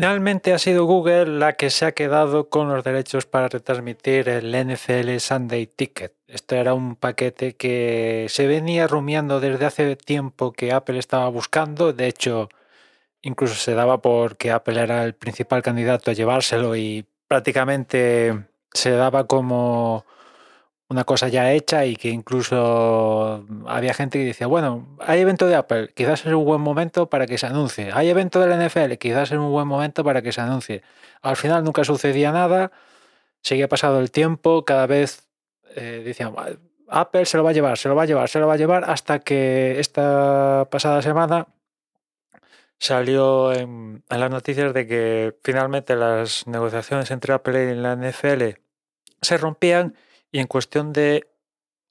Finalmente ha sido Google la que se ha quedado con los derechos para retransmitir el NFL Sunday Ticket. Esto era un paquete que se venía rumiando desde hace tiempo que Apple estaba buscando. De hecho, incluso se daba por que Apple era el principal candidato a llevárselo y prácticamente se daba como una cosa ya hecha y que incluso había gente que decía, bueno, hay evento de Apple, quizás es un buen momento para que se anuncie. Hay evento del NFL, quizás es un buen momento para que se anuncie. Al final nunca sucedía nada, seguía pasado el tiempo, cada vez eh, decían, Apple se lo va a llevar, se lo va a llevar, se lo va a llevar, hasta que esta pasada semana salió en, en las noticias de que finalmente las negociaciones entre Apple y la NFL se rompían y en cuestión de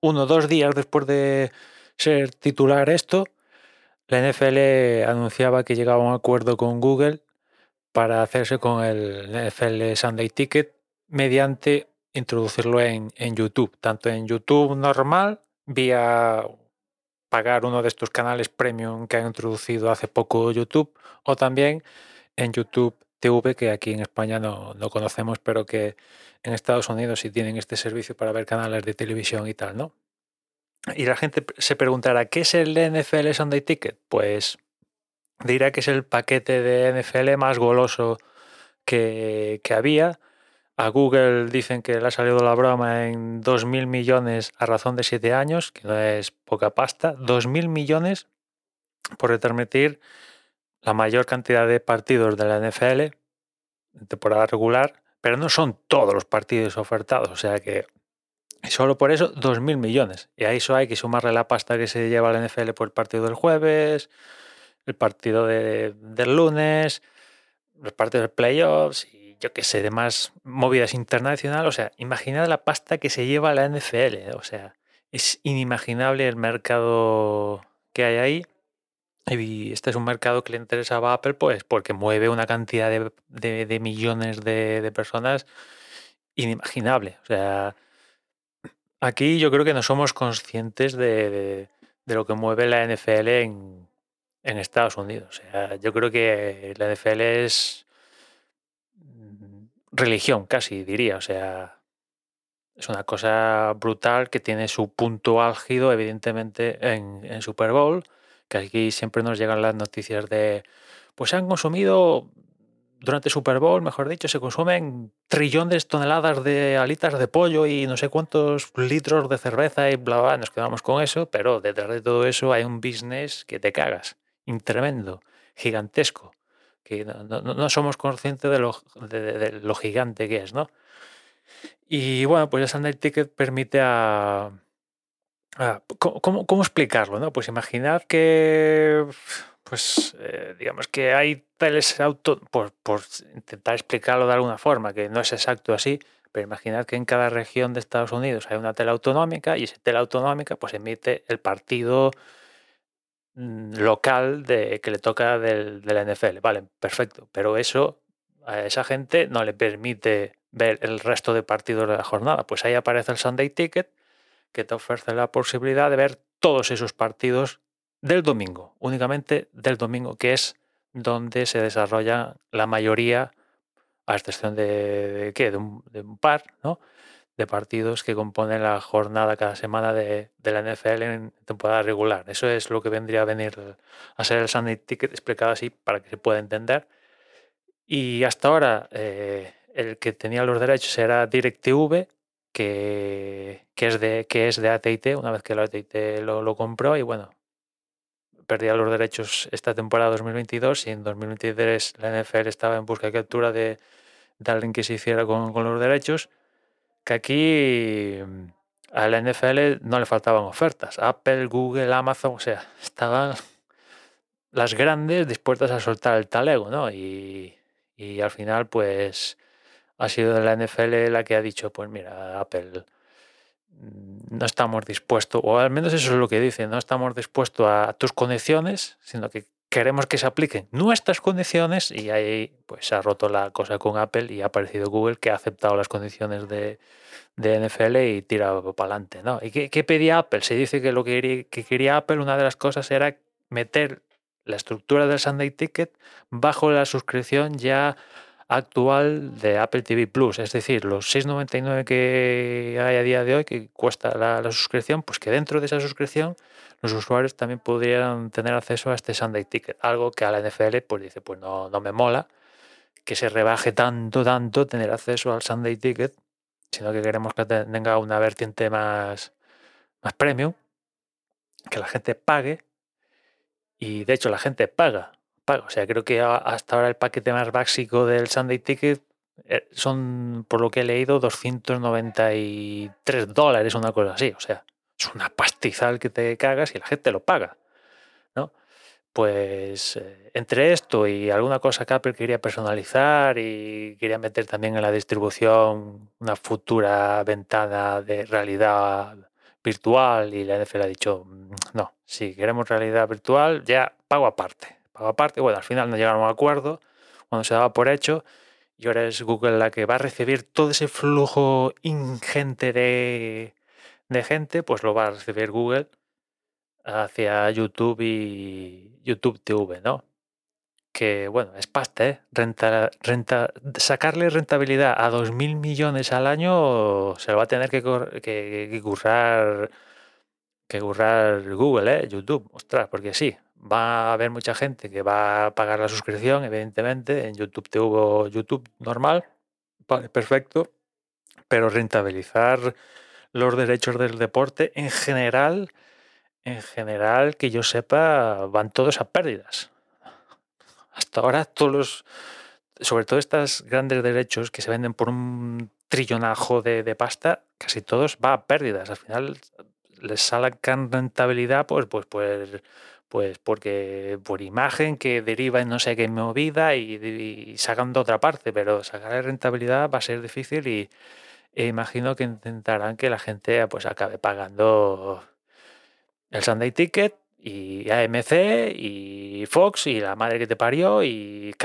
uno o dos días después de ser titular esto, la NFL anunciaba que llegaba a un acuerdo con Google para hacerse con el NFL Sunday Ticket mediante introducirlo en, en YouTube, tanto en YouTube normal, vía pagar uno de estos canales premium que han introducido hace poco YouTube, o también en YouTube TV, que aquí en España no, no conocemos, pero que en Estados Unidos sí tienen este servicio para ver canales de televisión y tal, ¿no? Y la gente se preguntará, ¿qué es el NFL Sunday Ticket? Pues dirá que es el paquete de NFL más goloso que, que había. A Google dicen que le ha salido la broma en 2.000 millones a razón de 7 años, que no es poca pasta. 2.000 millones por retransmitir la mayor cantidad de partidos de la NFL en temporada regular pero no son todos los partidos ofertados, o sea que solo por eso 2.000 millones. Y a eso hay que sumarle la pasta que se lleva la NFL por el partido del jueves, el partido de, del lunes, los partidos de playoffs y yo qué sé, demás movidas internacionales. O sea, imaginad la pasta que se lleva la NFL. O sea, es inimaginable el mercado que hay ahí. Este es un mercado que le interesaba a Apple, pues porque mueve una cantidad de, millones de, personas inimaginable. O sea, aquí yo creo que no somos conscientes de, lo que mueve la NFL en, Estados Unidos. O sea, yo creo que la NFL es religión, casi diría. O sea, es una cosa brutal que tiene su punto álgido, evidentemente, en, en Super Bowl que aquí siempre nos llegan las noticias de, pues se han consumido durante Super Bowl, mejor dicho, se consumen trillones de toneladas de alitas de pollo y no sé cuántos litros de cerveza y bla, bla, nos quedamos con eso, pero detrás de todo eso hay un business que te cagas, tremendo, gigantesco, que no, somos conscientes de lo, de, lo gigante que es, ¿no? Y bueno, pues el Sunday Ticket permite a, Ah, ¿cómo, ¿cómo, explicarlo? No? Pues imaginad que, pues, eh, digamos que hay teles auto, por, intentar explicarlo de alguna forma, que no es exacto así, pero imaginad que en cada región de Estados Unidos hay una tele autonómica y esa tele autonómica pues emite el partido mm, local de, que le toca del, del NFL. Vale, perfecto, pero eso a esa gente no le permite ver el resto de partidos de la jornada. Pues ahí aparece el Sunday Ticket que te ofrece la posibilidad de ver todos esos partidos del domingo, únicamente del domingo, que es donde se desarrolla la mayoría, a excepción de, ¿qué? de, un, par, ¿no? de partidos que componen la jornada cada semana de, la NFL en temporada regular. Eso es lo que vendría a venir a ser el Sunday Ticket explicado así para que se pueda entender. Y hasta ahora eh, el que tenía los derechos era DirecTV, que, es de que es de AT&T una vez que la AT&T lo, lo, compró y bueno perdía los derechos esta temporada 2022 y en 2023 la NFL estaba en busca de captura de, de alguien que se hiciera con, con, los derechos que aquí a la NFL no le faltaban ofertas Apple, Google, Amazon o sea estaban las grandes dispuestas a soltar el talego ¿no? y, y al final pues ha sido la NFL la que ha dicho, pues mira, Apple, mm, no estamos dispuestos, o al menos eso es lo que dicen, no estamos dispuestos a tus condiciones, sino que queremos que se apliquen nuestras condiciones y ahí pues se ha roto la cosa con Apple y ha aparecido Google que ha aceptado las condiciones de, de NFL y tira para adelante. ¿no? ¿Y qué, pedía Apple? Se dice que lo que quería, que quería Apple, una de las cosas era meter la estructura del Sunday Ticket bajo la suscripción ya actual de Apple TV Plus, es decir, los 6,99 que hay a día de hoy, que cuesta la, suscripción, pues que dentro de esa suscripción los usuarios también pudieran tener acceso a este Sunday Ticket, algo que a la NFL pues dice, pues no, no me mola que se rebaje tanto, tanto tener acceso al Sunday Ticket, sino que queremos que tenga una vertiente más, más premium, que la gente pague, y de hecho la gente paga o sea, creo que hasta ahora el paquete más básico del Sunday Ticket eh, son, por lo que he leído, 293 dólares, una cosa así. O sea, es una pastizal que te cagas y la gente lo paga. ¿no? Pues eh, entre esto y alguna cosa que Apple quería personalizar y quería meter también en la distribución una futura ventana de realidad virtual y la NFL ha dicho, mm, no, si queremos realidad virtual, ya pago aparte aparte. Bueno, al final no llegaron a un acuerdo cuando se daba por hecho y ahora es Google la que va a recibir todo ese flujo ingente de, gente, pues lo va a recibir Google hacia YouTube y YouTube TV, ¿no? Que bueno, es pasta, ¿eh? Renta, renta, sacarle rentabilidad a 2.000 millones al año se lo va a tener que, que, que currar que currar Google, ¿eh? YouTube, ostras, porque sí, va a haber mucha gente que va a pagar la suscripción, evidentemente, en YouTube TV YouTube normal, perfecto, pero rentabilizar los derechos del deporte en general, en general, que yo sepa, van todos a pérdidas. Hasta ahora todos los, sobre todo estos grandes derechos que se venden por un trillonajo de, de pasta, casi todos va a pérdidas. Al final les sacan rentabilidad, pues, pues, pues pues porque por imagen que deriva en no sé qué movida y, sacan de otra parte, pero sacar rentabilidad va a ser difícil y e imagino que intentarán que la gente pues acabe pagando el Sunday Ticket y AMC y Fox y la madre que te parió y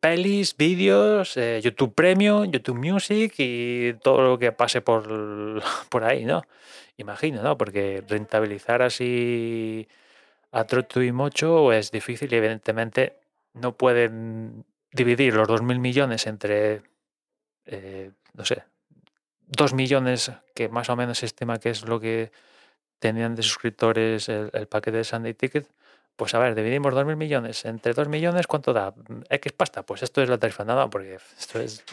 pelis, vídeos, eh, YouTube Premium, YouTube Music y todo lo que pase por, por ahí, ¿no? Imagino, ¿no? Porque rentabilizar así a troto y mocho es difícil y evidentemente no pueden dividir los 2.000 millones entre, eh, no sé, 2 millones, que más o menos se estima que es lo que tenían de suscriptores el, paquete de Sunday Ticket. Pues a ver, dividimos 2.000 millones entre 2 millones, ¿cuánto da? X pasta. Pues esto es la tarifa nada, porque esto es.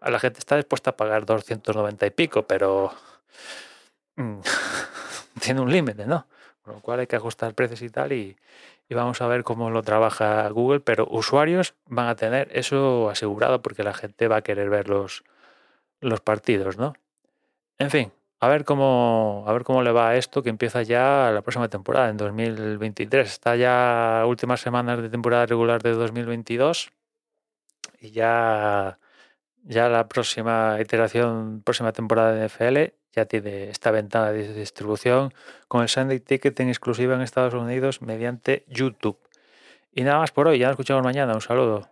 A la gente está dispuesta a pagar 290 y pico, pero. Mm, tiene un límite, ¿no? Con lo cual hay que ajustar precios y tal y, vamos a ver cómo lo trabaja Google, pero usuarios van a tener eso asegurado porque la gente va a querer ver los, los partidos, ¿no? En fin, a ver cómo a ver cómo le va esto que empieza ya la próxima temporada en 2023. Está ya últimas semanas de temporada regular de 2022 y ya ya la próxima iteración, próxima temporada de NFL ya tiene esta ventana de distribución con el Sunday Ticket en exclusiva en Estados Unidos mediante YouTube. Y nada más por hoy, ya nos escuchamos mañana, un saludo.